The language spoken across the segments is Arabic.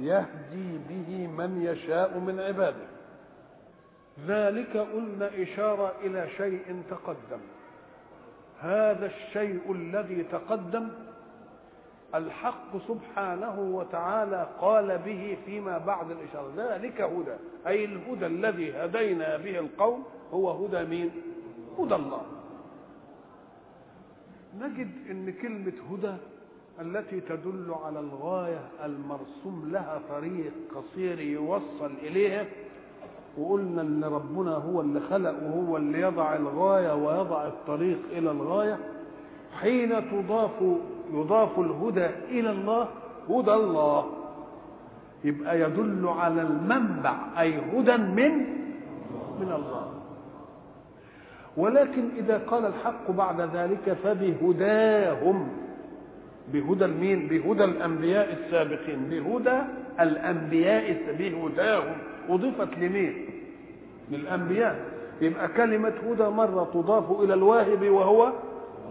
يهدي به من يشاء من عباده. ذلك قلنا إشارة إلى شيء تقدم. هذا الشيء الذي تقدم الحق سبحانه وتعالى قال به فيما بعد الإشارة. ذلك هدى أي الهدى الذي هدينا به القوم هو هدى مين؟ هدى الله. نجد إن كلمة هدى التي تدل على الغاية المرسوم لها طريق قصير يوصل إليها وقلنا إن ربنا هو اللي خلق وهو اللي يضع الغاية ويضع الطريق إلى الغاية. حين تضاف يضاف الهدى إلى الله هدى الله. يبقى يدل على المنبع أي هدى من من الله. ولكن إذا قال الحق بعد ذلك فبهداهم. بهدى المين بهدى الأنبياء السابقين. بهدى الأنبياء بهداهم أضيفت لمين؟ للأنبياء. يبقى كلمة هدى مرة تضاف إلى الواهب وهو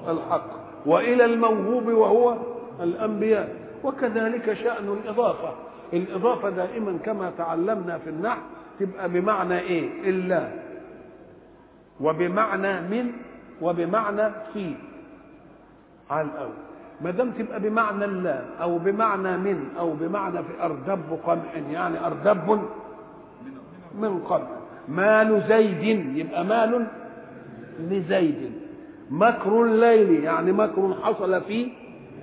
الحق وإلى الموهوب وهو الأنبياء. وكذلك شأن الإضافة. الإضافة دائما كما تعلمنا في النحو تبقى بمعنى إيه؟ إلا. وبمعنى من؟ وبمعنى في. على الأول. ما دام تبقى بمعنى لا أو بمعنى من أو بمعنى في أردب قمح يعني أردب من قمح. مال زيد يبقى مال لزيد. مكر الليل يعني مكر حصل في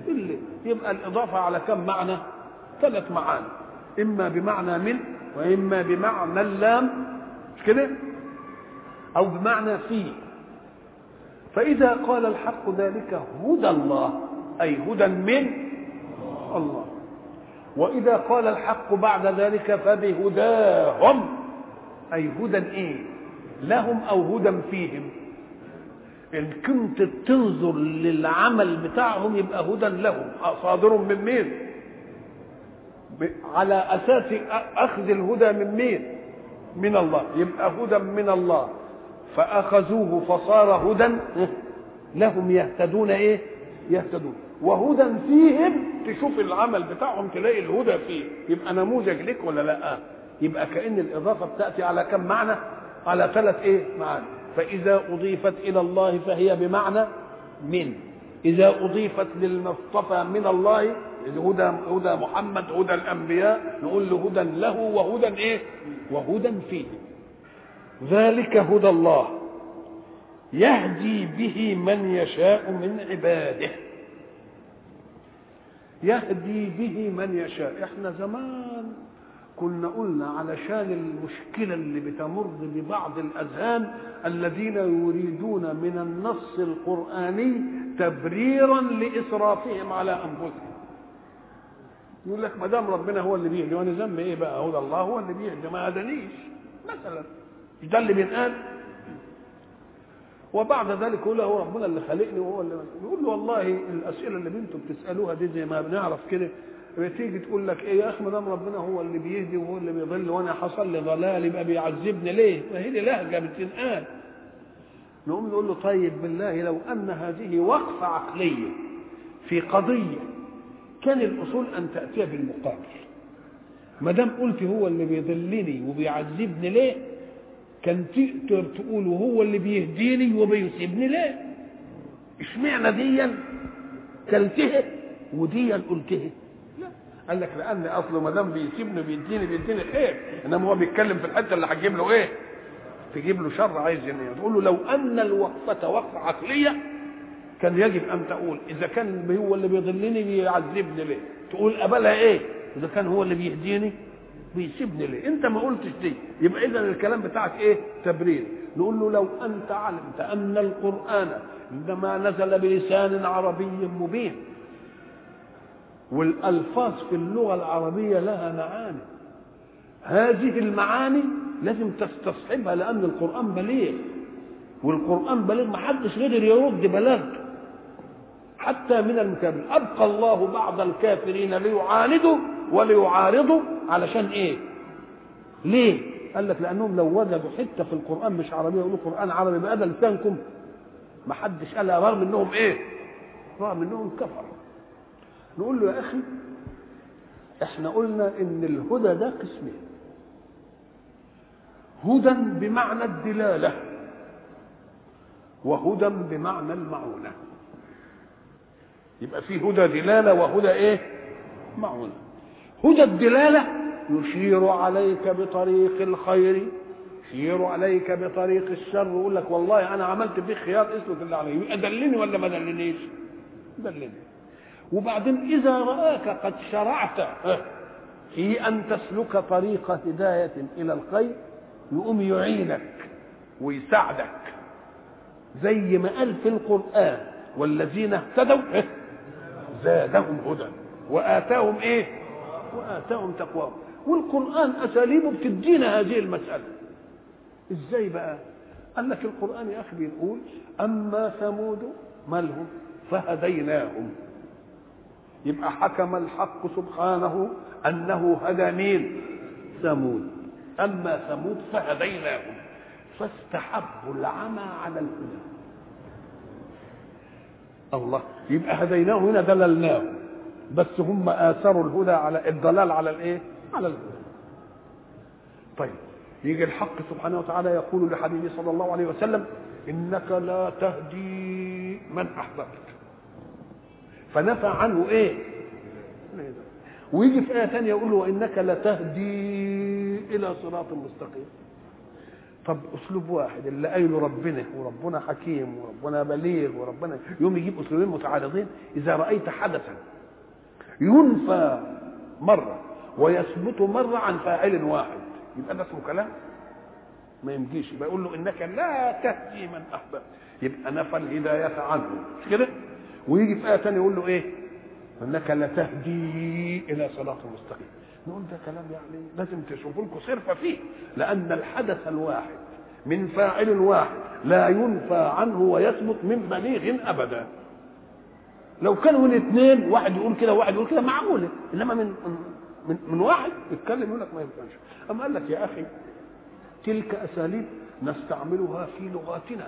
الليل. يبقى الإضافة على كم معنى؟ ثلاث معاني. إما بمعنى من وإما بمعنى اللام. مش كده؟ أو بمعنى في فإذا قال الحق ذلك هدى الله. أي هدى من الله. وإذا قال الحق بعد ذلك فبهداهم. أي هدى إيه؟ لهم أو هدى فيهم. إن كنت تنظر للعمل بتاعهم يبقى هدى لهم. صادر من مين؟ على أساس أخذ الهدى من مين؟ من الله. يبقى هدى من الله. فأخذوه فصار هدى. لهم يهتدون إيه؟ يهتدون. وهدى فيهم تشوف العمل بتاعهم تلاقي الهدى فيه. يبقى نموذج لك ولا لا؟ يبقى كأن الإضافة بتأتي على كم معنى؟ على ثلاث إيه؟ معاني. فإذا أضيفت إلى الله فهي بمعنى من. إذا أضيفت للمصطفى من الله هدى هدى محمد هدى الأنبياء نقول له هدى له وهدى إيه؟ وهدى فيه. ذلك هدى الله. يهدي به من يشاء من عباده. يهدي به من يشاء. إحنا زمان كنا قلنا علشان المشكلة اللي بتمر ببعض الأذهان الذين يريدون من النص القرآني تبريرا لإسرافهم على أنفسهم. يقول لك ما دام ربنا هو اللي بيهدي وأنا ذنبي إيه بقى؟ هدى الله هو اللي بيهدي ما هدانيش مثلا مش ده اللي بينقال؟ وبعد ذلك يقول هو ربنا اللي خلقني وهو اللي يقول له والله الأسئلة اللي أنتم بتسألوها دي زي ما بنعرف كده بتيجي تقول لك إيه يا أخي ما دام ربنا هو اللي بيهدي وهو اللي بيضل وأنا حصل لي ضلال يبقى بيعذبني ليه؟ ما هي دي لهجة بتنقال نقوم نقول له طيب بالله لو أن هذه وقفة عقلية في قضية كان الأصول أن تاتي بالمقابل ما دام قلت هو اللي بيضلني وبيعذبني ليه؟ كان تقدر تقول هو اللي بيهديني وبيسيبني ليه؟ اشمعنى ديا كلتها وديا قلتها؟ لا قال لك لأن اصله ما دام بيسيبني بيديني بيديني خير إنما هو بيتكلم في الحتة اللي هتجيب له إيه؟ تجيب له شر عايز يعني تقول له لو أن الوقفة وقفة عقلية كان يجب أن تقول إذا كان هو اللي بيضلني بيعذبني ليه؟ تقول قبلها إيه؟ إذا كان هو اللي بيهديني بيسيبني ليه؟ انت ما قلتش دي يبقى اذا الكلام بتاعك إيه؟ تبرير. نقول له لو أنت علمت أن القرآن عندما نزل بلسان عربي مبين والألفاظ في اللغة العربية لها معاني. هذه المعاني لازم تستصحبها لأن القرآن بليغ. والقرآن بليغ ما حدش قدر يرد بلاغته حتى من المكابرين. أبقى الله بعض الكافرين ليعاندوا وليعارضوا علشان إيه؟ ليه؟ قال لك لأنهم لو وجدوا حتة في القرآن مش عربية يقولوا قرآن عربي بقى لسانكم ما حدش قالها رغم إنهم إيه؟ رغم إنهم كفروا نقول له يا أخي إحنا قلنا إن الهدى ده قسمين هدى بمعنى الدلالة وهدى بمعنى المعونة يبقى في هدى دلالة وهدى إيه معونة هدى الدلالة يشير عليك بطريق الخير يشير عليك بطريق الشر ويقول لك والله أنا عملت فيك خيار اسلك اللي عليه أدلني ولا ما دلنيش؟ دلني. وبعدين إذا رآك قد شرعت في أن تسلك طريق هداية إلى الخير يقوم يعينك ويساعدك. زي ما قال في القرآن والذين اهتدوا زادهم هدى. وآتاهم إيه؟ وآتاهم تقواهم. والقرآن اساليبه بتدينا هذه المسألة. إزاي بقى؟ قال لك القرآن يا أخي بيقول أما ثمود مالهم فهديناهم. يبقى حكم الحق سبحانه أنه هدى مين؟ ثمود. أما ثمود فهديناهم. فاستحبوا العمى على الهدى. الله يبقى هديناه هنا دللناه بس هم آثروا الهدى على الضلال على الإيه؟ على الهدى. طيب يجي الحق سبحانه وتعالى يقول لحبيبه صلى الله عليه وسلم إنك لا تهدي من أحببت. فنفى عنه إيه؟ ويجي في آية ثانية يقول له وانك لتهدي إلى صراط مستقيم. طب أسلوب واحد اللي قايله ربنا وربنا حكيم وربنا بليغ وربنا يوم يجيب أسلوبين متعارضين إذا رأيت حدثا ينفى مرة ويثبت مرة عن فاعل واحد. يبقى ده اسمه كلام؟ ما يمجيش. يبقى يقول له إنك لا تهدي من أحببت. يبقى نفى الهداية عنه. مش كده؟ ويجي في آية ثانية يقول له إيه؟ إنك لتهدي إلى صراط مستقيم. نقول ده كلام يعني لازم تشوفوا لكم صرفة فيه. لأن الحدث الواحد من فاعل واحد لا ينفى عنه ويثبت من بليغ أبدا. لو كانوا اثنين واحد يقول كده وواحد يقول كده معقوله إنما من من, من واحد يتكلم يقول لك ما ينفعش. اما قال لك يا أخي تلك أساليب نستعملها في لغاتنا.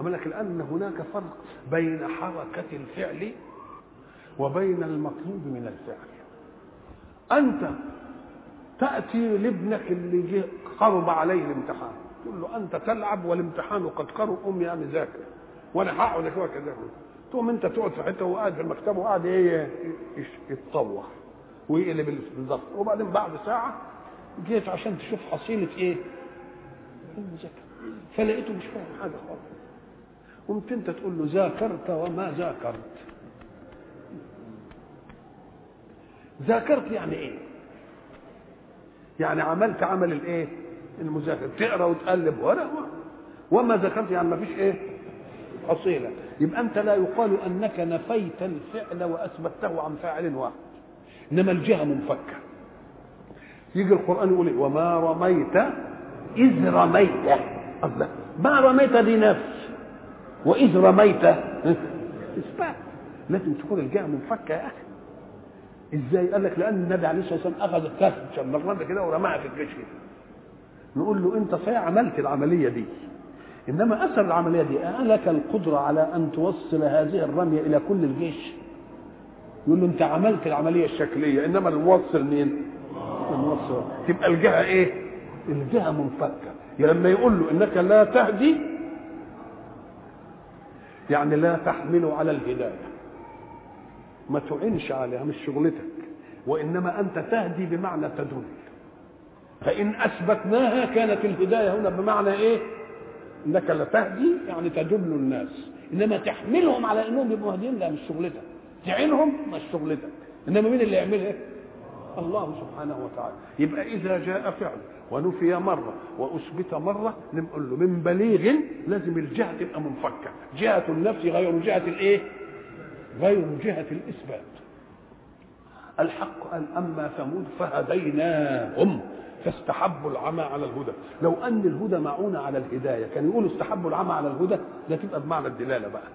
اما لك لأن هناك فرق بين حركة الفعل وبين المطلوب من الفعل. أنت تأتي لابنك اللي جه قرب عليه الامتحان. تقول له أنت تلعب والامتحان قد قرب أمي أنا ذاكر وأنا هقعد كده كده تقوم انت تقعد في حتة وقاعد في المكتب وقاعد إيه يتطوح ويقلب بالظبط. وبعدين بعد ساعة جيت عشان تشوف حصيلة إيه؟ المذاكره فلقيته مش فاهم حاجة خالص. قمت انت تقول له ذاكرت وما ذاكرت. ذاكرت يعني إيه؟ يعني عملت عمل الايه؟ المذاكرة. تقرأ وتقلب ورق وما ذاكرت يعني ما فيش إيه؟ حصيلة. يبقى أنت لا يقال أنك نفيت الفعل وأثبته عن فاعل واحد. إنما الجهة منفكة. يجي القرآن يقول إيه؟ وما رميت إذ رميت. الله. ما رميت دي نفس. وإذ رميت. إثبات. لازم تكون الجهة منفكة يا أخي. إزاي؟ قال لك لأن النبي عليه الصلاة والسلام أخذ الكف شمرنا كده ورماها في الجيش كده. نقول له أنت صحيح عملت العملية دي. إنما أثر العملية دي لك القدرة على أن توصل هذه الرمية إلى كل الجيش. يقول له أنت عملت العملية الشكلية إنما الموصل مين؟ الموصل تبقى الجهة إيه؟ الجهة منفكة. لما يقول له إنك لا تهدي يعني لا تحمل على الهداية. ما تعينش عليها مش شغلتك. وإنما أنت تهدي بمعنى تدل فإن أثبتناها كانت الهداية هنا بمعنى إيه؟ انك لا تهدي يعني تدل الناس. انما تحملهم على انهم يبقوا مهديين لا مش شغلتك. تعينهم مش شغلتك. انما مين اللي يعملها؟ الله سبحانه وتعالى. يبقى إذا جاء فعل ونفي مرة وأثبت مرة نقول له من بليغ لازم الجهة تبقى منفكة. جهة النفس غير جهة الإيه؟ غير جهة الإثبات. الحق قال أما ثمود فهديناهم. فاستحبوا العمى على الهدى. لو أن الهدى معونة على الهداية كان يقولوا استحبوا العمى على الهدى ده تبقى بمعنى الدلالة بقى.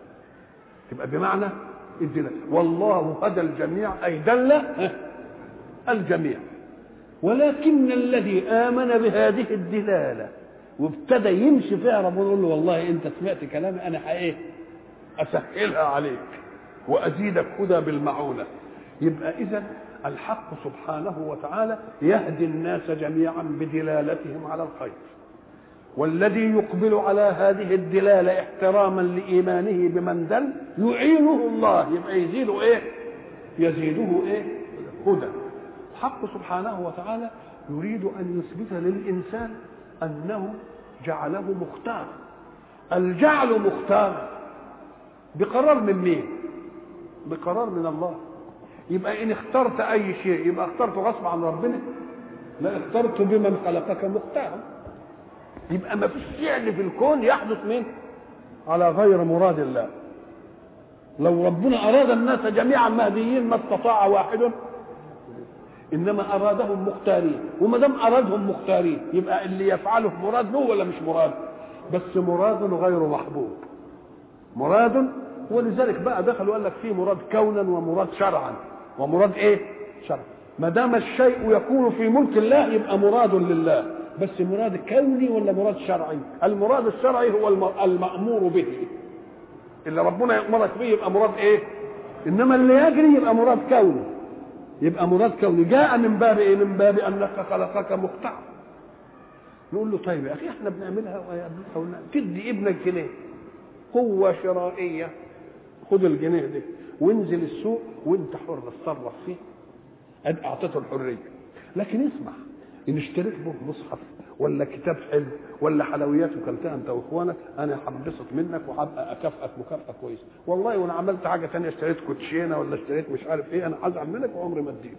تبقى بمعنى الدلالة. والله هدى الجميع أي دل الجميع. ولكن الذي آمن بهذه الدلالة وابتدى يمشي فيها ربنا يقول له والله أنت سمعت كلامي أنا إيه أسهلها عليك وأزيدك هدى بالمعونة. يبقى اذا الحق سبحانه وتعالى يهدي الناس جميعا بدلالتهم على الخير. والذي يقبل على هذه الدلالة احتراما لإيمانه بمن دل يعينه الله. يبقى يزيده إيه؟ يزيده إيه؟ هدى. الحق سبحانه وتعالى يريد أن يثبت للإنسان أنه جعله مختار. الجعل مختار. بقرار من مين؟ بقرار من الله. يبقى إن اخترت أي شيء يبقى اخترته غصب عن ربنا لا اخترت بمن خلقك مختارا. يبقى ما فيش فعل في الكون يحدث من على غير مراد الله. لو ربنا أراد الناس جميعا مهديين ما استطاع واحد. إنما أرادهم مختارين. وما دام أرادهم مختارين يبقى اللي يفعله مراد له ولا مش مراد؟ بس مراد غير محبوب. مراد ولذلك بقى دخل وقال لك في مراد كونا ومراد شرعا. ومراد إيه؟ شرعا ما دام الشيء يكون في ملك الله يبقى مراد لله. بس مراد كوني ولا مراد شرعي؟ المراد الشرعي هو المأمور به. اللي ربنا يأمرك به يبقى مراد إيه؟ إنما اللي يجري يبقى مراد كوني. يبقى مراد كوني. جاء من باب إيه؟ من باب أنك خلقك مختار نقول له طيب يا أخي إحنا بنعملها تدي ابنك جنيه قوة شرائية. خد الجنيه ده وانزل السوق وانت حر اتصرف فيه. أعطيته الحرية. لكن اسمع إن اشتريت به مصحف ولا كتاب حلو ولا حلويات وكلتها أنت وإخوانك أنا هنبسط منك وهبقى أكافئك مكافأة كويسة. والله وأنا عملت حاجة ثانية اشتريت كوتشينة ولا اشتريت مش عارف إيه أنا هزعل منك وعمري ما أديك.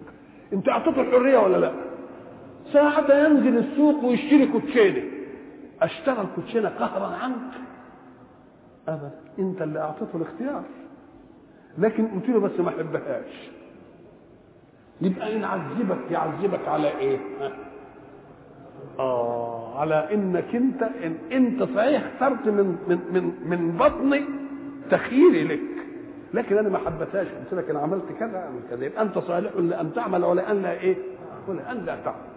أنت أعطيته الحرية ولا لأ؟ ساعة ينزل السوق ويشتري كوتشينة. أشترى الكوتشينة قهرا عنك. ابدا أنت اللي أعطيته الاختيار. لكن قلت له بس ما أحبهاش. يبقى ان عذبك يعذبك على إيه؟ آه على إنك أنت إن أنت صحيح اخترت من من من من بطني تخييري لك. لكن أنا ما حبتهاش قلت لك أنا عملت كذا اعمل كذا. يبقى أنت صالح لأن تعمل ولا أن لا ولا أن لا تعمل.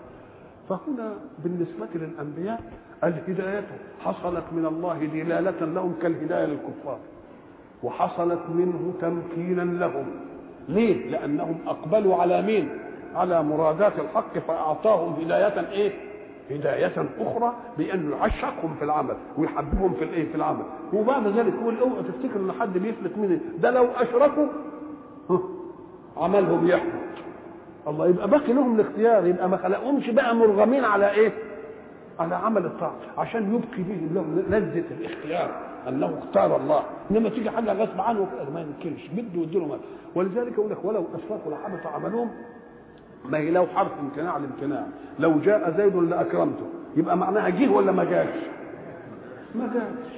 فهنا بالنسبة للأنبياء الهداية حصلت من الله دلالة لهم كالهداية للكفار وحصلت منه تمكينا لهم ليه؟ لأنهم أقبلوا على مين؟ على مرادات الحق فأعطاهم هداية إيه؟ هداية أخرى بأنه يعشقهم في العمل ويحببهم في الإيه؟ في العمل وبعد ذلك يقول اوعوا تفتكروا إن حد بيفلت مني ده لو أشركوا عملهم يحبط الله يبقى باقي لهم الاختيار يبقى ما خلقهمش بقى مرغمين على إيه؟ على عمل الطاعة عشان يبقي لهم لذة الاختيار. انه اختار الله. إنما تيجي حاجة غصب عنه ما يمكنش بده يديله مال. ولذلك يقول لك ولو اشركوا لحبط عملهم ما هي لو حرف امتناع الامتناع لو جاء زيد لأكرمته. يبقى معناها جه ولا ما جاش؟ ما جاش.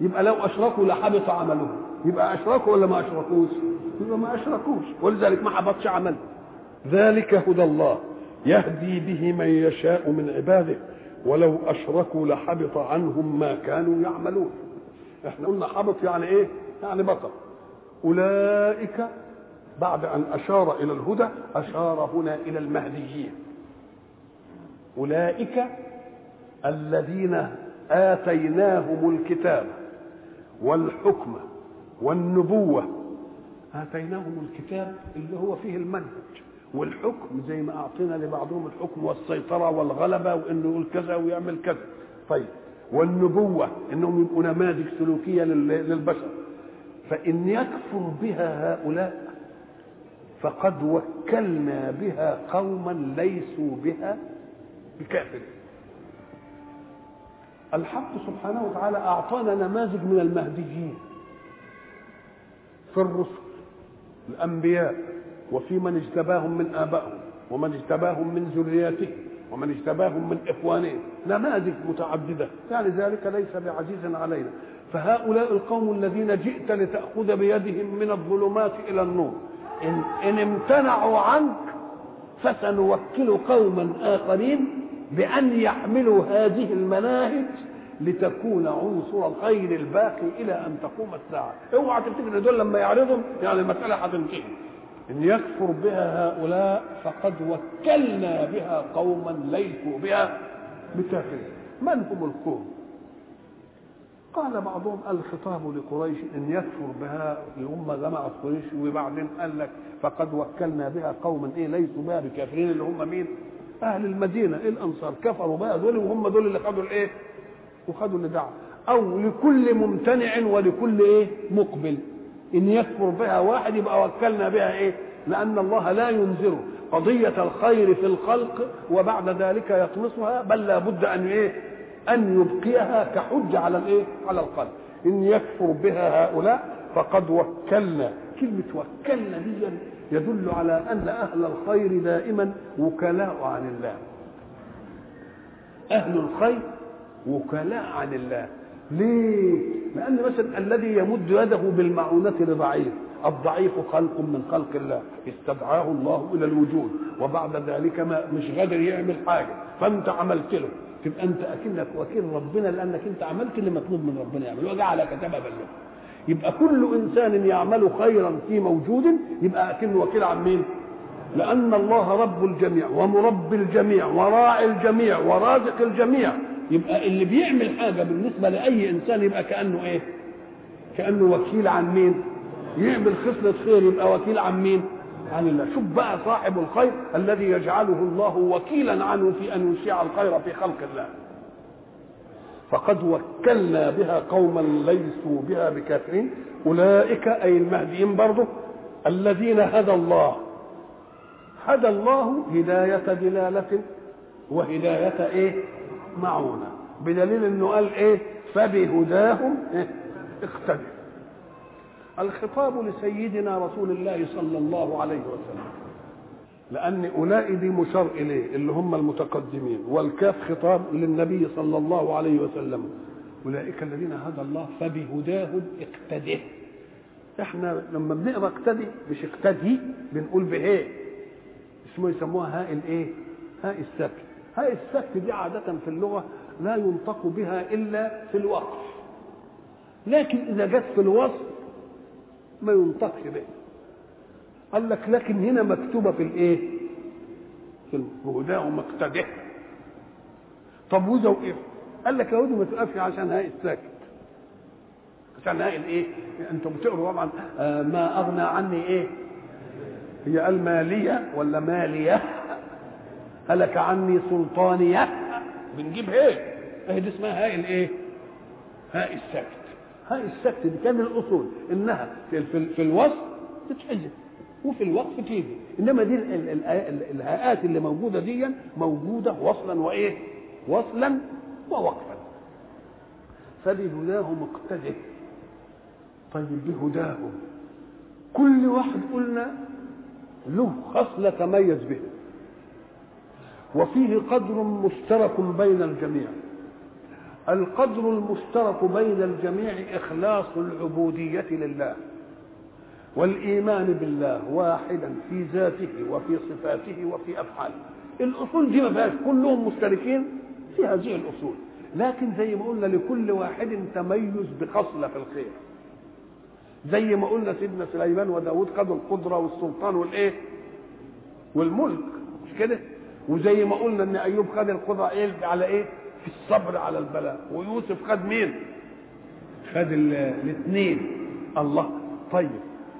يبقى لو اشركوا لحبط عملهم. يبقى اشركوا ولا ما اشركوش؟ يبقى ما اشركوش ولذلك ما حبطش عملهم ذلك هدى الله. يهدي به من يشاء من عباده. ولو أشركوا لحبط عنهم ما كانوا يعملون. إحنا قلنا حبط يعني إيه؟ يعني بطل. أولئك بعد أن أشار إلى الهدى أشار هنا إلى المهديين. أولئك الذين آتيناهم الكتاب والحكم والنبوة. آتيناهم الكتاب اللي هو فيه المنهج. والحكم زي ما أعطينا لبعضهم الحكم والسيطرة والغلبة وإنه يقول كذا ويعمل كذا. طيب والنبوة إنهم يبقوا نماذج سلوكية للبشر. فإن يكفر بها هؤلاء فقد وكلنا بها قوما ليسوا بها بكافرين. الحق سبحانه وتعالى أعطانا نماذج من المهديين في الرسل الأنبياء وفي من اجتباهم من آبائهم ومن اجتباهم من ذرياتهم ومن اجتباهم من اخوانهم نماذج متعددة. يعني ذلك ليس بعزيز علينا. فهؤلاء القوم الذين جئت لتأخذ بيدهم من الظلمات إلى النور. إن, إن امتنعوا عنك فسنوكل قوما آخرين بأن يحملوا هذه المناهج لتكون عنصر الخير الباقي إلى أن تقوم الساعة. اوعى تفتكر دول لما يعرضهم يعني المسألة هتنتهي إن يكفر بها هؤلاء فقد وكلنا بها قوما ليسوا بها بكافرين من هم القوم قال بعضهم الخطاب لقريش إن يكفر بها الامه جمعت قريش وبعدين قال لك فقد وكلنا بها قوما إيه ليسوا بها بكافرين اللي هم مين؟ أهل المدينة إيه الأنصار كفروا بها دول وهم دول اللي خدوا الإيه؟ وخدوا اللي دعوا أو لكل ممتنع ولكل إيه؟ مقبل إن يكفر بها واحد يبقى وكلنا بها إيه؟ لأن الله لا ينذر قضية الخير في الخلق وبعد ذلك يطمسها بل لابد أن إيه؟ أن يبقيها كحجة على الإيه؟ على القلب إن يكفر بها هؤلاء فقد وكلنا كلمة وكلنا دي يدل على أن أهل الخير دائما وكلاء عن الله أهل الخير وكلاء عن الله ليه؟ لأن مثلا الذي يمد يده بالمعونة لضعيف الضعيف خلق من خلق الله استدعاه الله إلى الوجود وبعد ذلك ما مش قادر يعمل حاجة فأنت عملت له. تبقى أنت أكنك وكيل ربنا لأنك أنت عملت اللي مطلوب من ربنا يعمله وجعلك سببا له يبقى كل إنسان يعمل خيرا في موجود يبقى اكنه وكيل عن مين؟ لأن الله رب الجميع ومربي الجميع وراعي الجميع ورازق الجميع. يبقى اللي بيعمل حاجة بالنسبة لأي إنسان يبقى كأنه إيه؟ كأنه وكيل عن مين؟ يعمل خصلة خير يبقى وكيل عن مين؟ عن الله. شوف بقى صاحب الخير الذي يجعله الله وكيلا عنه في أن يشيع الخير في خلق الله. فقد وكلنا بها قوما ليسوا بها بكافرين. أولئك أي المهديين برضه الذين هدى الله. هدى الله هداية دلالة وهداية إيه؟ معونه بدليل إنه قال إيه؟ فبهداهم إيه؟ اقتدر الخطاب لسيدنا رسول الله صلى الله عليه وسلم. لأن أولئك دي مشار إليه اللي هم المتقدمين والكاف خطاب للنبي صلى الله عليه وسلم. أولئك الذين هدى الله فبهداهم اقتده إحنا لما بنقرأ اقتدي مش اقتدي بنقول بإيه؟ اسمه يسموها هاء الإيه؟ هاء السكت هاء السكت دي عادة في اللغة لا ينطق بها إلا في الوقف لكن إذا جت في الوصف ما ينطقش به قال لك لكن هنا مكتوبة في الإيه؟ في الهداه مقتده طب وده وايه قال لك يا ما تقفش عشان هاي الساكت عشان هاي الإيه؟ أنتم بتقروا طبعا آه ما أغنى عني إيه؟ هي قال ماليه ولا مالية؟ هلك عني سلطانيه بنجيب إيه اهي دي اسمها؟ هاي الإيه؟ هاي الساكت هاي السكت دي كان الأصول. إنها في, في, في الوصف تتحذف وفي الوقف تيجي. إنما دي ال- ال- ال- الهاءات اللي موجودة دي موجودة وصلا وإيه؟ وصلا ووقفا. فبهداهم اقتده طيب بهداهم كل واحد قلنا له خصلة تميز به وفيه قدر مشترك بين الجميع. القدر المشترك بين الجميع إخلاص العبودية لله والإيمان بالله واحدا في ذاته وفي صفاته وفي أفعاله. الأصول دي ما فيهاش كلهم مشتركين في هذه الأصول. لكن زي ما قلنا لكل واحد تميز بخصلة في الخير. زي ما قلنا سيدنا سليمان وداود خدوا القدرة والسلطان والإيه؟ والملك مش كده؟ وزي ما قلنا إن أيوب خد القدره إيه؟ على إيه؟ في الصبر على البلاء. ويوسف خد مين؟ خد الاثنين. الله. طيب.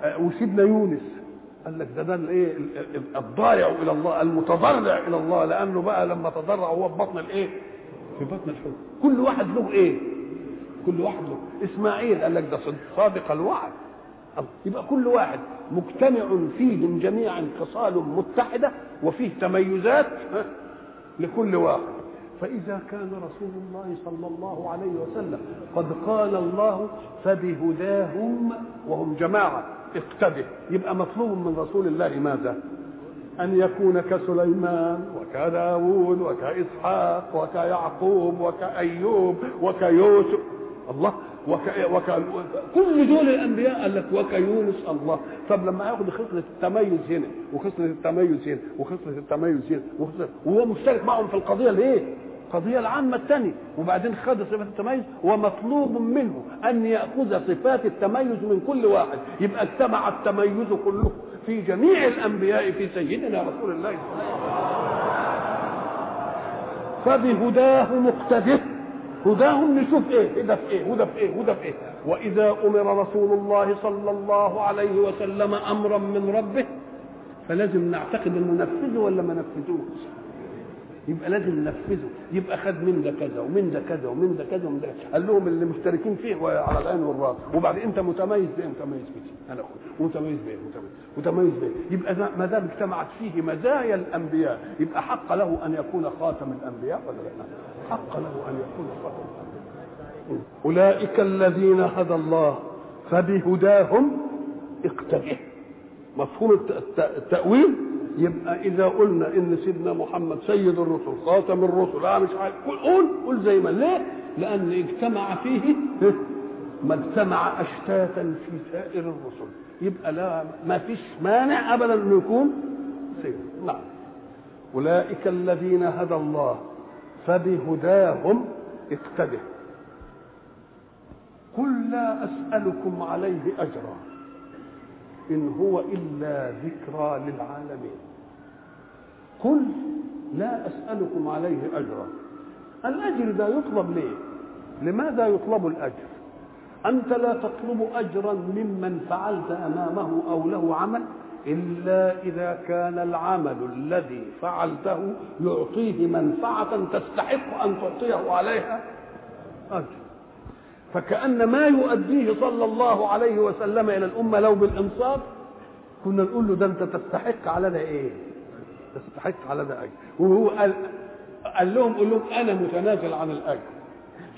آه، وسيدنا يونس قال لك ده ده الايه الضارع إلى الله المتضرع إلى الله. لأنه بقى لما تضرع هو في بطن الإيه؟ في بطن الحوت. كل واحد له إيه؟ كل واحد له. إسماعيل قال لك ده صادق الوعد. يبقى كل واحد مجتمع فيهم جميعا خصال متحدة. وفيه تميزات لكل واحد. فإذا كان رسول الله صلى الله عليه وسلم قد قال الله فبهداهم وهم جماعة اقتده. يبقى مطلوب من رسول الله ماذا؟ أن يكون كسليمان وكداود وكإسحاق وكيعقوب وكأيوب وكيوسف. الله وك... وك... كل دول الأنبياء قال لك وكيونس الله. طب لما ياخد خصلة التميز هنا وخصلة التميز هنا وخصلة التميز هنا وخصلة... وهو مشترك معهم في القضية الايه؟ القضية العامة الثانية وبعدين خد صفات التميز ومطلوب منه أن يأخذ صفات التميز من كل واحد. يبقى اجتمع التميز كله في جميع الأنبياء في سيدنا رسول الله. صلى الله عليه وسلم فبهداه مقتده هداهم نشوف إيه هدى في إيه هدى في إيه هدى في إيه. وإذا أمر رسول الله صلى الله عليه وسلم أمرا من ربه فلازم نعتقد إنه نفذه ولا ما نفذوش؟ يبقى لازم ننفذه. يبقى خد من ده كذا ومن ده كذا ومن ده كذا ومن ده. قال لهم اللي مشتركين فيه على الآن والراس. وبعد أنت متميز بايه متميز بيه. أنا أخوي متميز بايه متميز متميز بايه يبقى ما دام اجتمعت فيه مزايا الأنبياء يبقى حق له أن يكون خاتم الأنبياء ولا لا؟ حق له أن يكون الانبياء أولئك الذين هدى الله فبهداهم اقتده مفهوم التأويل؟ يبقى إذا قلنا إن سيدنا محمد سيد الرسل خاتم الرسل آه مش عارف. قول قول زي ما ليه؟ لأن اجتمع فيه ما اجتمع أشتاتا في سائر الرسل. يبقى لا ما فيش مانع ابدا انه يكون سيد. نعم. أولئك الذين هدى الله فبهداهم اقتده. قل لا أسألكم عليه أجرا إن هو إلا ذكرى للعالمين. قل لا أسألكم عليه أجرا. الأجر ده يطلب ليه؟ لماذا يطلب الأجر؟ أنت لا تطلب أجرا ممن فعلت أمامه أو له عمل إلا إذا كان العمل الذي فعلته يعطيه منفعة تستحق أن تعطيه عليها. أجر فكأن ما يؤديه صلى الله عليه وسلم إلى الأمة لو بالإنصاف كنا نقول له ده أنت تستحق على ده إيه؟ تستحق على ده أجر وهو قال قال لهم قول لهم أنا متنازل عن الأجر.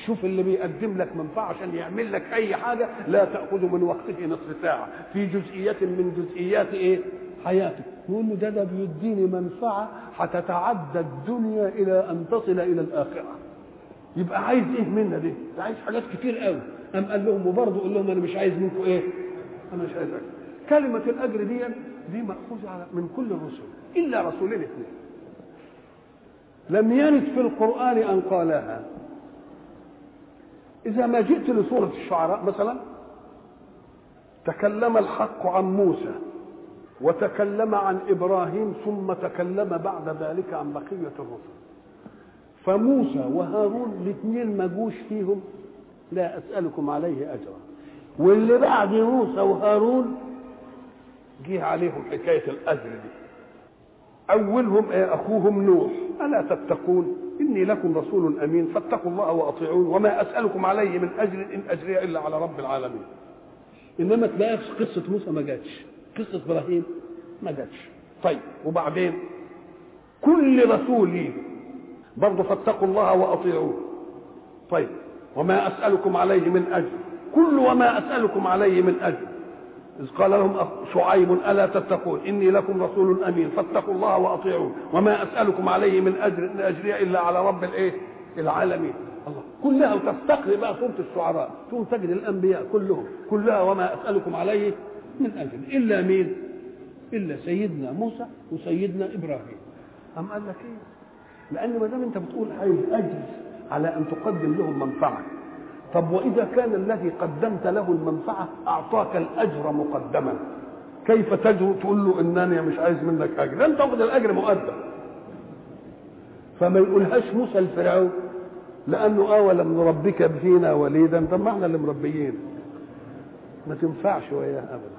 شوف اللي بيقدم لك منفعة عشان يعمل لك أي حاجة لا تأخذ من وقته نصف ساعة. في جزئية من جزئيات إيه؟ حياتك. يقول له ده ده بيديني منفعة هتتعدى الدنيا إلى أن تصل إلى الآخرة. يبقى عايز إيه منا دي؟ ده عايز حاجات كتير قوي. قام قال لهم وبرضه قال لهم أنا مش عايز منكم إيه؟ أنا مش عايز اجر كلمة الأجر دي دي مأخوذة على من كل الرسل إلا رسولين اثنين. لم يرد في القرآن أن قالها. إذا ما جئت لسورة الشعراء مثلا تكلم الحق عن موسى وتكلم عن إبراهيم ثم تكلم بعد ذلك عن بقية الرسل. فموسى وهارون الاثنين ما جوش فيهم لا أسألكم عليه أجرا. واللي بعد موسى وهارون جه عليهم حكاية الأجر دي. أولهم إيه؟ أخوهم نوح. ألا تتقون؟ إني لكم رسول أمين فاتقوا الله وأطيعون وما أسألكم عليه من أجر إن أجري إلا على رب العالمين. إنما تلاقي قصة موسى ما جاتش قصة إبراهيم ما جاتش. طيب وبعدين؟ كل رسول برضه فاتقوا الله وأطيعوه. طيب وما أسألكم عليه من أجر كل وما أسألكم عليه من أجر. إذ قال لهم شعيب ألا تتقون؟ إني لكم رسول أمين فاتقوا الله وأطيعون. وما أسألكم عليه من أجر ان أجري إلا على رب الإيه؟ العالمين. الله. كلها وتستقري بقى سوره الشعراء ثم تجد الأنبياء كلهم. كلها وما أسألكم عليه من أجر. إلا مين؟ إلا سيدنا موسى وسيدنا إبراهيم. أم قال لك إيه؟ لأن ما دام أنت بتقول عايز أجر على أن تقدم لهم منفعة. طب وإذا كان الذي قدمت له المنفعة أعطاك الأجر مقدما. كيف تجر تقول له إنني مش عايز منك اجر لن تأخذ الأجر مقدم. فما يقولهاش موسى الفرعون لأنه آه ولم نربك فينا وليدا. طب ما إحنا اللي مربيين. ما تنفعش وياه أبدا.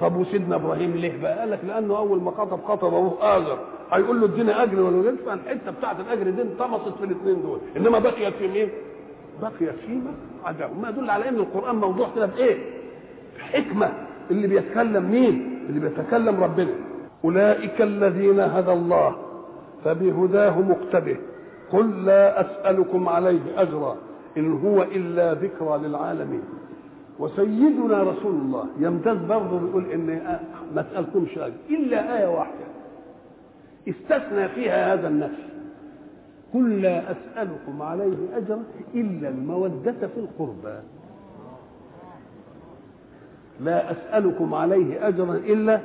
طب وسيدنا إبراهيم ليه بقى؟ قال لك لأنه أول ما خطب خطب أبوه اجر هيقول له اديني أجر ولا ما فالحته بتاعت الأجر دي انطمست في الاثنين دول. إنما بقيت في مين؟ بقيت فيما عداهم ما يدل على إن القرآن موضوع كده بإيه؟ حكمة. اللي بيتكلم مين؟ اللي بيتكلم ربنا. أولئك الذين هدى الله فبهداه مقتده. قل لا أسألكم عليه أجرا إن هو إلا ذكرى للعالمين. وسيدنا رسول الله يمتاز برضه بيقول إن ما اسالكمش أجر. إلا آية واحدة. استثنى فيها هذا النفي قل لا أسألكم عليه أجرا إلا المودة في القربى. لا أسألكم عليه أجرا إلا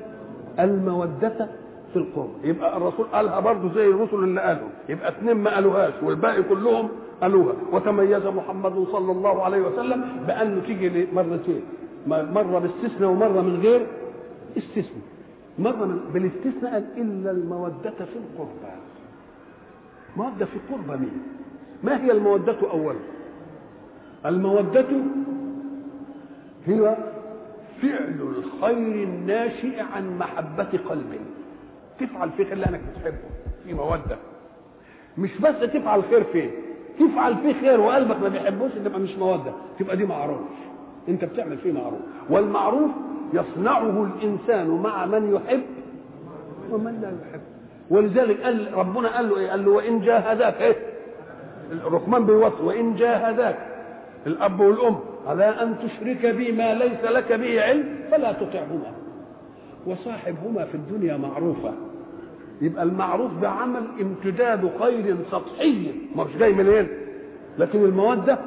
المودة في القرب يبقى الرسول قالها برضه زي الرسل اللي قالوا. يبقى اثنين ما قالوهاش والباقي كلهم قالوها. وتميز محمد صلى الله عليه وسلم بأنه تيجي مرتين مرة باستثناء ومرة من غير استثناء. من بالاستثناء قال إلا المودة في القربى. مودة في القربى مين؟ ما هي المودة أولا؟ المودة هي فعل الخير الناشئ عن محبة قلب. تفعل في خير لأنك بتحبه في مودة. مش بس تفعل خير فيه تفعل فيه خير وقلبك ما بيحبوش تبقى مش مودة. تبقى دي معروف. أنت بتعمل فيه معروف. والمعروف يصنعه الإنسان مع من يحب ومن لا يحب. ولذلك قال ربنا قال له إيه؟ قال له وإن جاهداك إيه؟ الرحمن بيوصي وإن جاهداك الأب والأم على أن تشرك بي ما ليس لك به علم فلا تطعهما. وصاحبهما في الدنيا معروفة. يبقى المعروف بعمل امتداد خير سطحي. مش جاي منين؟ لكن الموده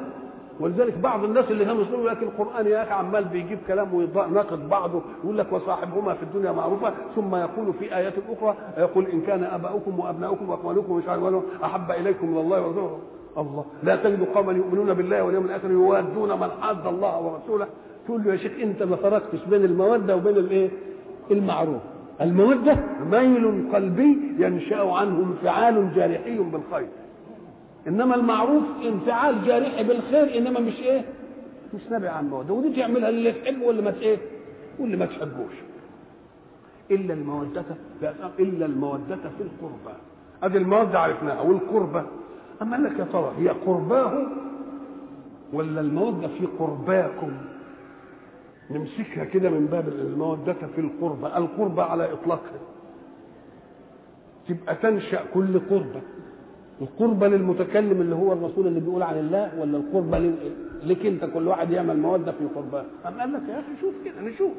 ولذلك بعض الناس اللي كانوا يقولوا لك القرآن يا أخي عمال بيجيب كلام ويناقض بعضه يقول لك وصاحبهما في الدنيا معروفة ثم يقول في آيات أخرى يقول إن كان أباؤكم وأبناؤكم واخوانكم عارف أحب إليكم من الله ورسوله. الله. لا تجد قوما يؤمنون بالله واليوم الآخر يوادون من حاد الله ورسوله. تقول له يا شيخ أنت ما فرقتش بين المودة وبين الإيه؟ المعروف. المودة ميل قلبي ينشأ عنه انفعال جارحي بالخير. إنما المعروف انفعال جارحي بالخير إنما مش إيه؟ مش نابع عن الموده ودي تعملها اللي تحبه واللي ما إيه؟ واللي ما تحبوش. إلا المودة إلا المودة في القربى. أدي المودة عرفناها والقربى. أما لك يا ترى هي قرباه ولا المودة في قرباكم؟ نمسكها كده من باب المودة في القربة القربة على إطلاقها. تبقى تنشأ كل قربة. القربة للمتكلم اللي هو الرسول اللي بيقول عن الله ولا القربة لك انت كل واحد يعمل مودة في قرباه أم قال لك يا أخي شوف كده نشوف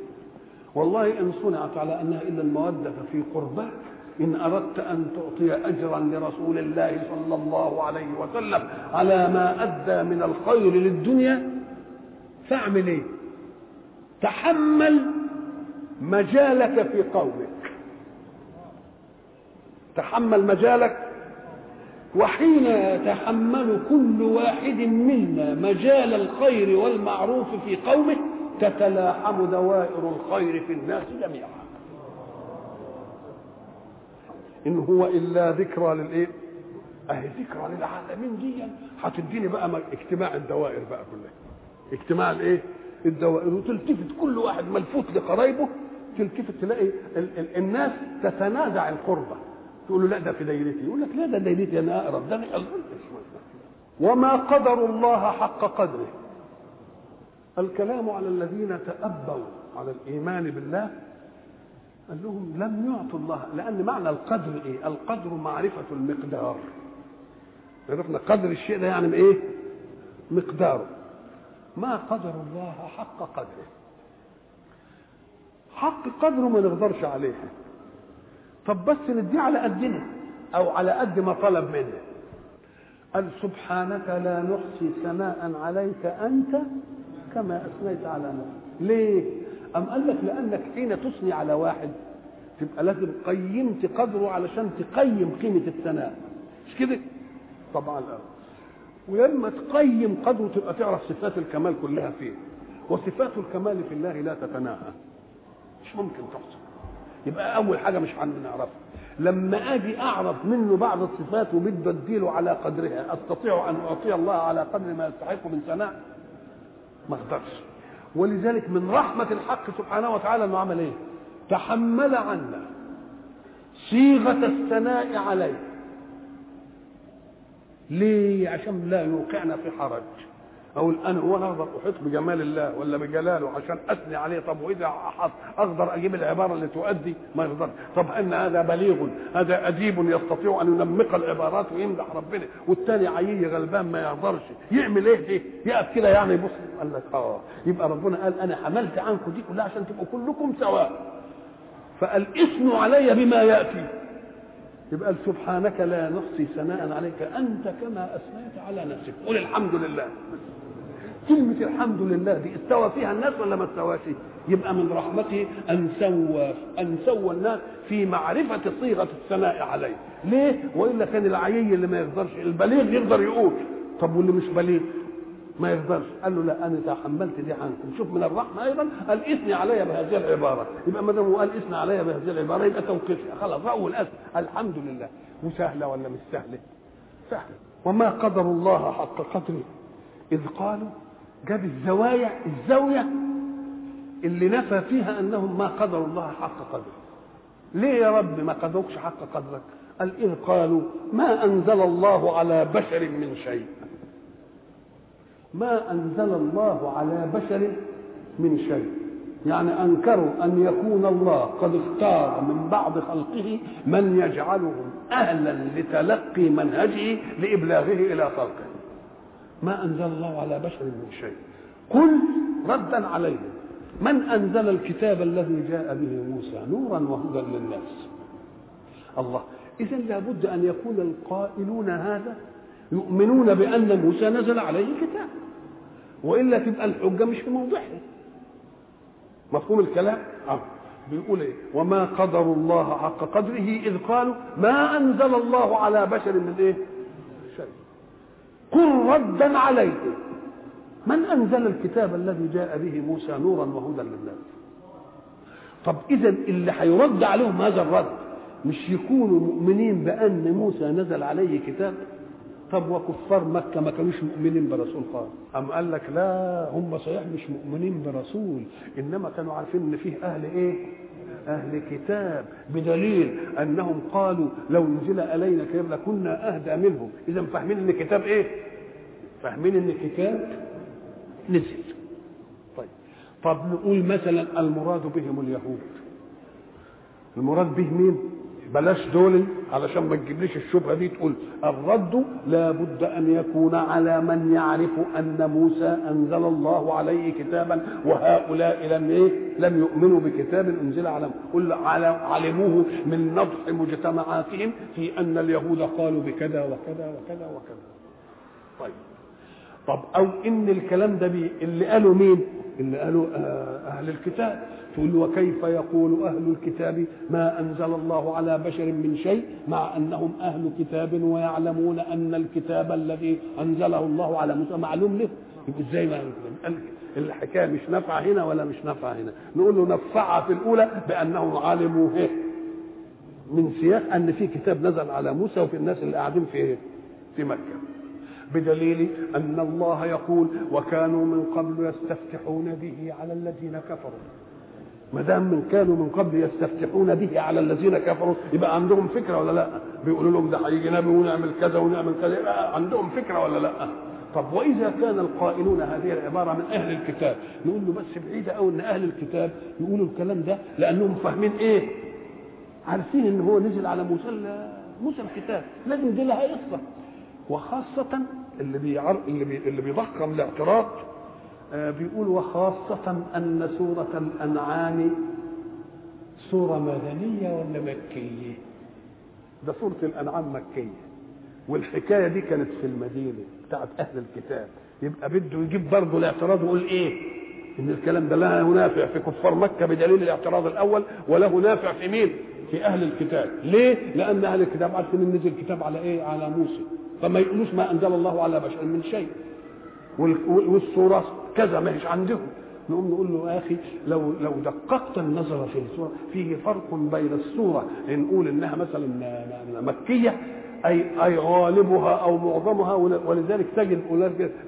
والله إن صنعت على أنها إلا المودة في قرباك إن أردت أن تعطي أجرا لرسول الله صلى الله عليه وسلم على ما أدى من الخير للدنيا فاعمل إيه؟ تحمل مجالك في قومك. تحمل مجالك وحين يتحمل كل واحد منا مجال الخير والمعروف في قومه تتلاحم دوائر الخير في الناس جميعا. إن هو إلا ذكرى للإيه؟ أهي ذكرى للعالمين دي هتديني بقى اجتماع الدوائر بقى كلها اجتماع الإيه؟ الدوائر. وتلتفت كل واحد ملفوت لقرايبه تلتفت تلاقي ال ال الناس تتنازع القربة. تقول له لا ده في دايرتي يقول لك لا ده دايرتي أنا أقرب. ده وما قدر الله حق قدره. الكلام على الذين تأبوا على الإيمان بالله قال لهم لم يعطوا الله لأن معنى القدر إيه؟ القدر معرفة المقدار. عرفنا قدر الشيء ده يعني إيه؟ مقداره. ما قدر الله حق قدره. حق قدره ما نقدرش عليه. طب بس نديه على قدنا أو على قد ما طلب منا. قال سبحانك لا نحصي ثناء عليك أنت كما أثنيت على نفسك. ليه؟ أم قال لك لأنك حين تثني على واحد تبقى لازم قيمت قدره علشان تقيم قيمة الثناء. مش كده؟ طبعا. ولما تقيم قدره تبقى تعرف صفات الكمال كلها فيه وصفات الكمال في الله لا تتناهى. مش ممكن تحصل. يبقى أول حاجة مش عندنا نعرفها لما آجي أعرف منه بعض الصفات وبده أديله على قدرها أستطيع أن أعطي الله على قدر ما يستحق من ثناء؟ ما أقدرش. ولذلك من رحمة الحق سبحانه وتعالى إنه عمل إيه؟ تحمل عنا صيغة الثناء عليه. ليه؟ عشان لا يوقعنا في حرج. أقول أنا هو أنا أقدر أحيط بجمال الله ولا بجلاله عشان أثني عليه؟ طب وإذا أحط أقدر أجيب العبارة اللي تؤدي؟ ما يقدر. طب أن هذا بليغ هذا أديب يستطيع أن ينمق العبارات ويمدح ربنا والثاني عيي غلبان ما يقدرش. يعمل إيه؟ دي يقف كده يعني يبص قال لك آه. يبقى ربنا قال أنا حملت عنكم دي كلها عشان تبقوا كلكم سواء. فقال اثنوا علي بما يأتي. يبقى سبحانك لا نحصي ثناء عليك أنت كما أثنيت على نفسك. قل الحمد لله. كلمة الحمد لله دي استوى فيها الناس ولا ما استواش؟ يبقى من رحمته أن سوى أن سوى الناس في معرفة صيغة الثناء عليه، ليه؟ وإلا كان العيي اللي ما يقدرش البليغ يقدر يقول، طب واللي مش بليغ؟ ما يقدرش، قال له لا أنا تحملت دي عنكم، شوف من الرحمة أيضا قال اثني علي بهذه العبارة، يبقى ما دام قال اثني علي بهذه العبارة يبقى توقيفي، خلاص أول أسف الحمد لله، وسهلة ولا مش سهلة؟ سهلة، وما قدر الله حق قدره. إذ قالوا جاب الزوايا الزاوية اللي نفى فيها أنهم ما قدروا الله حق قدره. ليه يا رب ما قدروكش حق قدرك؟ قال إذ قالوا ما أنزل الله على بشر من شيء. ما أنزل الله على بشر من شيء. يعني أنكروا أن يكون الله قد اختار من بعض خلقه من يجعلهم أهلا لتلقي منهجه لإبلاغه إلى خلقه. ما أنزل الله على بشر من شيء. قل ردا عليهم. من أنزل الكتاب الذي جاء به موسى نورا وهدى للناس؟ الله. إذا لابد أن يكون القائلون هذا يؤمنون بأن موسى نزل عليه كتاب وإلا تبقى الحجة مش في موضعها مفهوم الكلام؟ آه. بيقول إيه؟ وما قدروا الله حق قدره إذ قالوا ما أنزل الله على بشر من إيه؟ قل ردا عليه من أنزل الكتاب الذي جاء به موسى نورا وهدى للناس؟ طب اذا اللي هيرد عليهم هذا الرد مش يكونوا مؤمنين بأن موسى نزل عليه كتاب؟ طب وكفار مكة ما كانوش مؤمنين برسول خالص. أم قال لك لا هم صحيح مش مؤمنين برسول إنما كانوا عارفين إن فيه أهل إيه؟ أهل كتاب بدليل أنهم قالوا لو نزل علينا كتاب لكنا أهدى منهم. إذا فاهمين إن كتاب إيه؟ فاهمين إن كتاب نزل. طيب. طب نقول مثلا المراد بهم اليهود. المراد به مين؟ بلاش دول علشان ما تجيبليش الشبهة دي تقول الرد لابد أن يكون على من يعرف أن موسى أنزل الله عليه كتابا وهؤلاء لم إيه؟ لم يؤمنوا بكتاب أنزل على قل علموه من نضح مجتمعاتهم في أن اليهود قالوا بكذا وكذا وكذا وكذا. طيب. طب أو إن الكلام ده بي اللي قالوا مين؟ اللي قالوا أهل الكتاب تقول وكيف يقول أهل الكتاب ما أنزل الله على بشر من شيء مع أنهم أهل كتاب ويعلمون أن الكتاب الذي أنزله الله على موسى معلوم له؟ إزاي ما الحكاية مش نافعة هنا ولا مش نافعة هنا. نقول له نفعها في الأولى بأنهم علموا إيه؟ من سياق أن في كتاب نزل على موسى وفي الناس اللي قاعدين في إيه في مكة. بدليل أن الله يقول وكانوا من قبل يستفتحون به على الذين كفروا ما دام من كانوا من قبل يستفتحون به على الذين كفروا يبقى عندهم فكرة ولا لا؟ بيقولوا لهم ده هيجي نبي ونعمل كذا ونعمل كذا يبقى عندهم فكرة ولا لا؟ طب وإذا كان القائلون هذه العبارة من أهل الكتاب نقول له بس بعيده قوي إن أهل الكتاب يقولوا الكلام ده لأنهم فاهمين إيه؟ عارفين إن هو نزل على موسى موسى الكتاب لازم دي لها قصة وخاصة اللي بيعر... اللي, بي... اللي بيضخم الاعتراض بيقول وخاصة أن سورة الأنعام سورة مدنية ولا مكية؟ ده سورة الأنعام مكية والحكاية دي كانت في المدينة بتاعت أهل الكتاب يبقى بده يجيب برضه الاعتراض ويقول إيه؟ إن الكلام ده لا نافع في كفار مكة بدليل الاعتراض الأول وله نافع في مين؟ في أهل الكتاب، ليه؟ لأن أهل الكتاب عارفين إن نزل الكتاب على إيه؟ على موسى، فما يقولوش ما أنزل الله على بشر من شيء. والصورة كذا ما هيش عندهم. نقوم نقول له يا أخي لو لو دققت النظر في السوره فيه فرق بين السوره نقول إنها مثلا مكية أي أي غالبها أو معظمها ولذلك تجد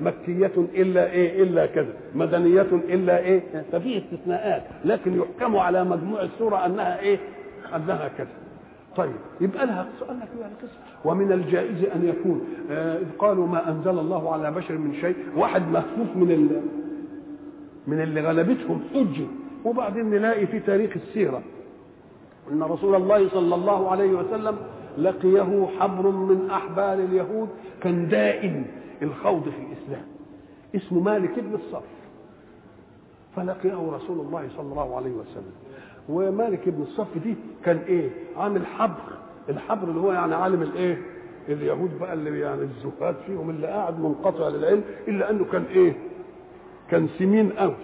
مكية إلا إيه إلا كذا مدنية إلا إيه. ففي استثناءات لكن يحكم على مجموع السوره أنها إيه أنها كذا. طيب يبقى لها قال لك يعني قصه ومن الجائز أن يكون آه إذ قالوا ما أنزل الله على بشر من شيء واحد مخفوف من ال من اللي غلبتهم حجة. وبعدين نلاقي في تاريخ السيرة إن رسول الله صلى الله عليه وسلم لقيه حبر من أحبار اليهود كان دائم الخوض في الإسلام. اسمه مالك بن الصف فلقيه رسول الله صلى الله عليه وسلم. ومالك بن الصف دي كان إيه؟ عامل حبر. الحبر اللي هو يعني عالم الإيه؟ اليهود بقى اللي يعني الزهاد فيهم اللي قاعد منقطع للعلم إلا أنه كان إيه؟ كان سمين قوي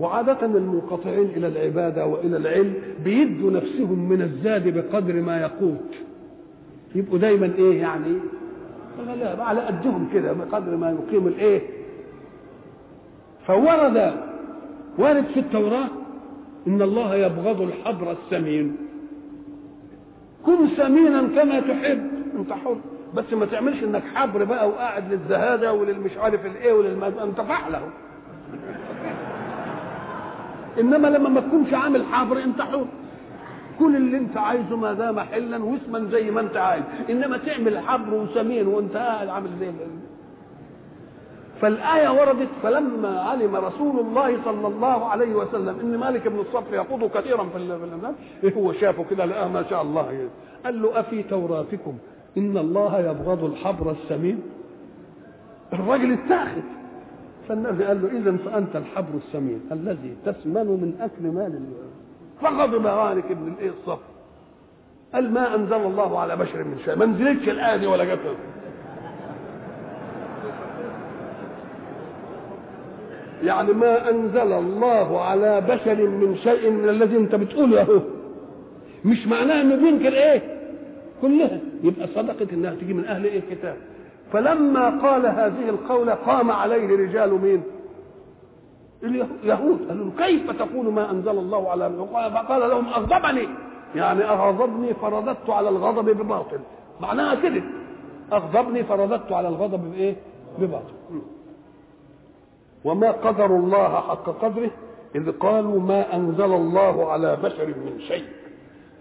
وعادة المنقطعين إلى العبادة وإلى العلم بيدوا نفسهم من الزاد بقدر ما يقوت. يبقوا دايما إيه يعني؟ لا على قدهم كده بقدر ما يقيم الإيه؟ فورد وارد في التوراة إن الله يبغض الحبر السمين. كن سمينا كما تحب. أنت حر. بس ما تعملش إنك حبر بقى وقاعد للزهادة وللمش عارف الإيه وللمد أنت فعله إنما لما ما تكونش عامل حبر أنت حر. كل اللي أنت عايزه ما دام حلا واسما زي ما أنت عايز. إنما تعمل حبر وسمين وأنت قاعد عامل زي فالآية وردت فلما علم رسول الله صلى الله عليه وسلم إن مالك بن الصف يخوض كثيرا في الناس هو شافه كده؟ لقاه ما شاء الله. يعني. قال له أفي توراتكم؟ إن الله يبغض الحبر السمين. الراجل اتاخد فالنبي قال له إذا فأنت الحبر السمين الذي تسمن من أكل مال فغضب مالك بن الصف قال ما أنزل الله على بشر من شيء. ما نزلتش الآية ولا جت. يعني ما أنزل الله على بشر من شيء من الذي أنت بتقوله. اهو مش معناه إنه بينكر إيه؟ كلها. يبقى صدقت إنها تيجي من أهل إيه الكتاب. فلما قال هذه القولة قام عليه رجال مين؟ اليهود. قالوا كيف تقول ما أنزل الله على فقال لهم أغضبني. يعني أغضبني فرددت على الغضب بباطل. معناها كده. أغضبني فرددت على الغضب بإيه؟ بباطل. وما قدر الله حق قدره إذ قالوا ما أنزل الله على بشر من شيء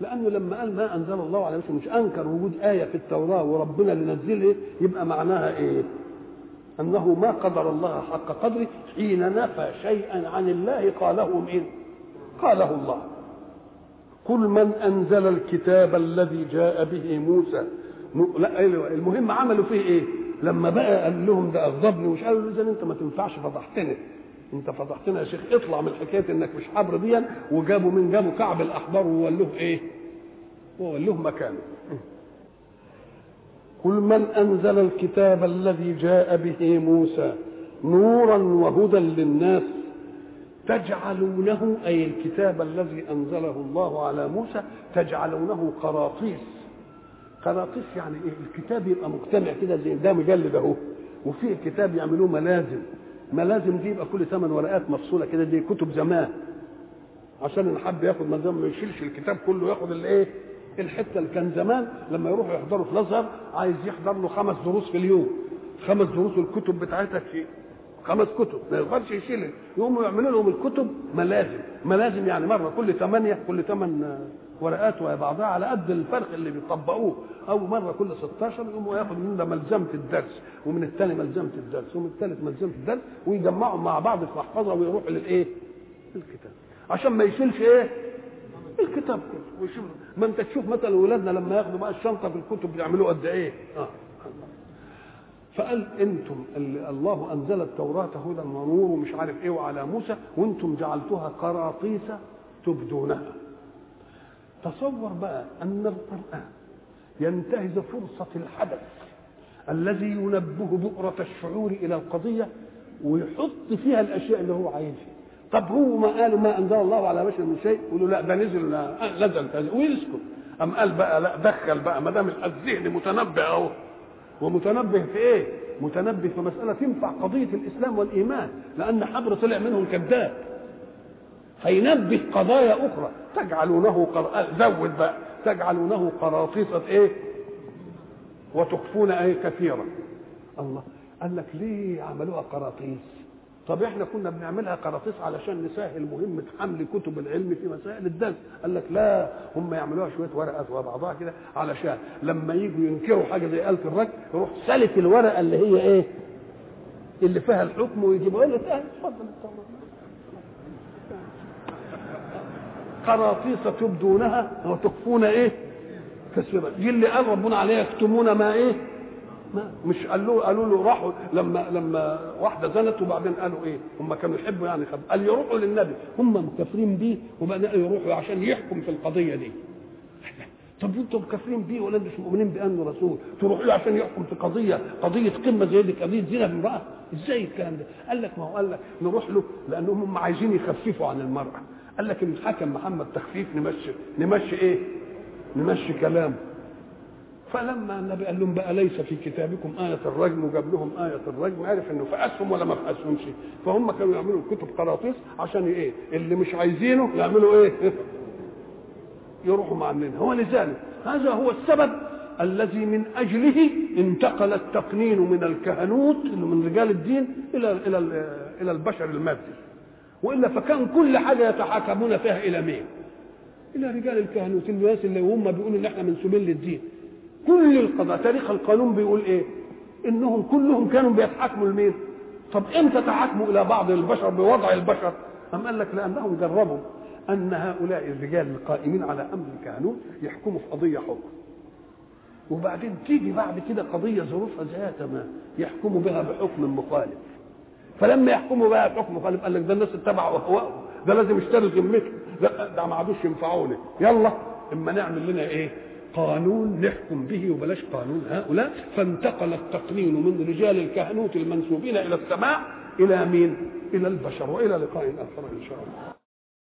لأنه لما قال ما أنزل الله على بشر مش أنكر وجود آية في التوراة وربنا اللي نزله يبقى معناها إيه؟ أنه ما قدر الله حق قدره حين نفى شيئا عن الله قاله مين؟ قاله الله قل من أنزل الكتاب الذي جاء به موسى لا المهم عملوا فيه إيه؟ لما بقى قال لهم ده اغضبني ومش قالوا اذا أنت ما تنفعش فضحتنا. أنت فضحتنا يا شيخ. اطلع من حكاية إنك مش حبر دي وجابوا من جابوا كعب الأحبار وولوه إيه؟ وولوه مكانه. قل من أنزل الكتاب الذي جاء به موسى نورا وهدى للناس تجعلونه أي الكتاب الذي أنزله الله على موسى تجعلونه قراطيس. قراطيس يعني إيه؟ الكتاب يبقى مجتمع كده زي ده مجلد أهو. وفيه كتاب يعملوه ملازم. ملازم دي يبقى كل ثمان ورقات مفصولة كده زي كتب زمان. عشان إن حب ياخد ملزم ما يشيلش الكتاب كله ياخد الايه الحتة اللي كان زمان لما يروحوا يحضروا في الأزهر عايز يحضر له خمس دروس في اليوم. خمس دروس الكتب بتاعتها في خمس كتب ما يقدرش يشيل يقوموا يعملوا لهم الكتب ملازم ملازم يعني مرة كل ثمانية كل ثمان ورقات وهي بعضها على قد الفرق اللي بيطبقوه أو مرة كل 16 يقوموا ياخد من ده ملزمة الدرس ومن الثاني ملزمة الدرس ومن الثالث ملزمة الدرس ويجمعهم مع بعض في محفظة ويروحوا للإيه؟ الكتاب عشان ما يشيلش إيه؟ الكتاب كله ما أنت تشوف مثلا ولادنا لما ياخدوا بقى الشنطة في الكتب بيعملوا قد إيه؟ آه فقال أنتم اللي الله انزل التوراة هدى ونور ومش عارف إيه وعلى موسى وأنتم جعلتوها قراطيس تبدونها. تصور بقى ان القرآن ينتهز فرصة الحدث الذي ينبه بؤرة الشعور إلى القضية ويحط فيها الأشياء اللي هو عايزها طب هو ما قالوا ما أنزل الله على بشر من شيء؟ يقولوا لا ده نزل نزل ويسكت. أم قال بقى لا دخل بقى ما دام الذهن متنبه أهو. ومتنبه في إيه؟ متنبه في مسألة تنفع قضية الإسلام والإيمان لأن حبر طلع منهم كذاب هينبه قضايا أخرى. تجعلونه قر... زود بقى. تجعلونه قراطيسة إيه؟ وتخفون إيه كثيرا. الله قال لك ليه عملوها قراطيس؟ طب إحنا كنا بنعملها قراطيس علشان نسهل مهمة حمل كتب العلم في مسائل الدرس. قال لك لا هم يعملوها شوية ورقات وبعضها كده علشان لما يجوا ينكروا حاجة زي آلة الرجل يروح سلك الورقة اللي هي إيه؟ اللي فيها الحكم ويجيبوا له آه اتفضل. قراطيس تبدونها وتخفون إيه؟ كثيرا دي اللي قال ربنا عليها يكتمون ما إيه؟ ما مش قالوا قالوا له راحوا لما لما واحدة زنت وبعدين قالوا إيه؟ هم كانوا يحبوا يعني خب قال يروحوا للنبي. هم مكفرين بيه وبعدين يروحوا عشان يحكم في القضية دي. طب أنتم كافرين بيه ولا مش مؤمنين بأنه رسول؟ تروحوا له عشان يحكم في قضيه قضية قمة زي دي قضية زنا بامرأة؟ إزاي الكلام ده؟ قال لك ما هو قال لك نروح له لأنهم هم عايزين يخففوا عن المرأة. قال لك ان حكم محمد تخفيف نمشي نمشي إيه؟ نمشي كلامه فلما النبي قال لهم بقى ليس في كتابكم آية الرجم وجاب لهم آية الرجم عرف إنه فقسهم ولا ما فقسهمش فهم كانوا يعملوا كتب قراطيس عشان إيه؟ اللي مش عايزينه يعملوا إيه؟ يروحوا عاملينها ولذلك هذا هو السبب الذي من أجله انتقل التقنين من الكهنوت من رجال الدين إلى إلى إلى البشر المادي. وإلا فكان كل حاجة يتحاكمون فيها إلى مين؟ إلى رجال الكهنوت الناس اللي هم بيقولوا إن إحنا منسوبين للدين. كل القضاء تاريخ القانون بيقول إيه؟ إنهم كلهم كانوا بيتحاكموا لمين؟ طب إمتى تحاكموا إلى بعض البشر بوضع البشر؟ أم قال لك لأنهم جربوا أن هؤلاء الرجال القائمين على أمر الكهنوت يحكموا في قضية حكم. وبعدين تيجي بعد كده قضية ظروفها زيها تمام يحكموا بها بحكم مخالف. فلما يحكموا بها بحكم مخالف قال لك ده الناس اتبعوا أهواءهم ده لازم يشتري ذمتهم ده, ده ما عادوش ينفعوني. يلا إما نعمل لنا إيه؟ قانون نحكم به وبلاش قانون هؤلاء فانتقل التقنين من رجال الكهنوت المنسوبين إلى السماء إلى مين؟ إلى البشر وإلى لقاء آخر إن شاء الله.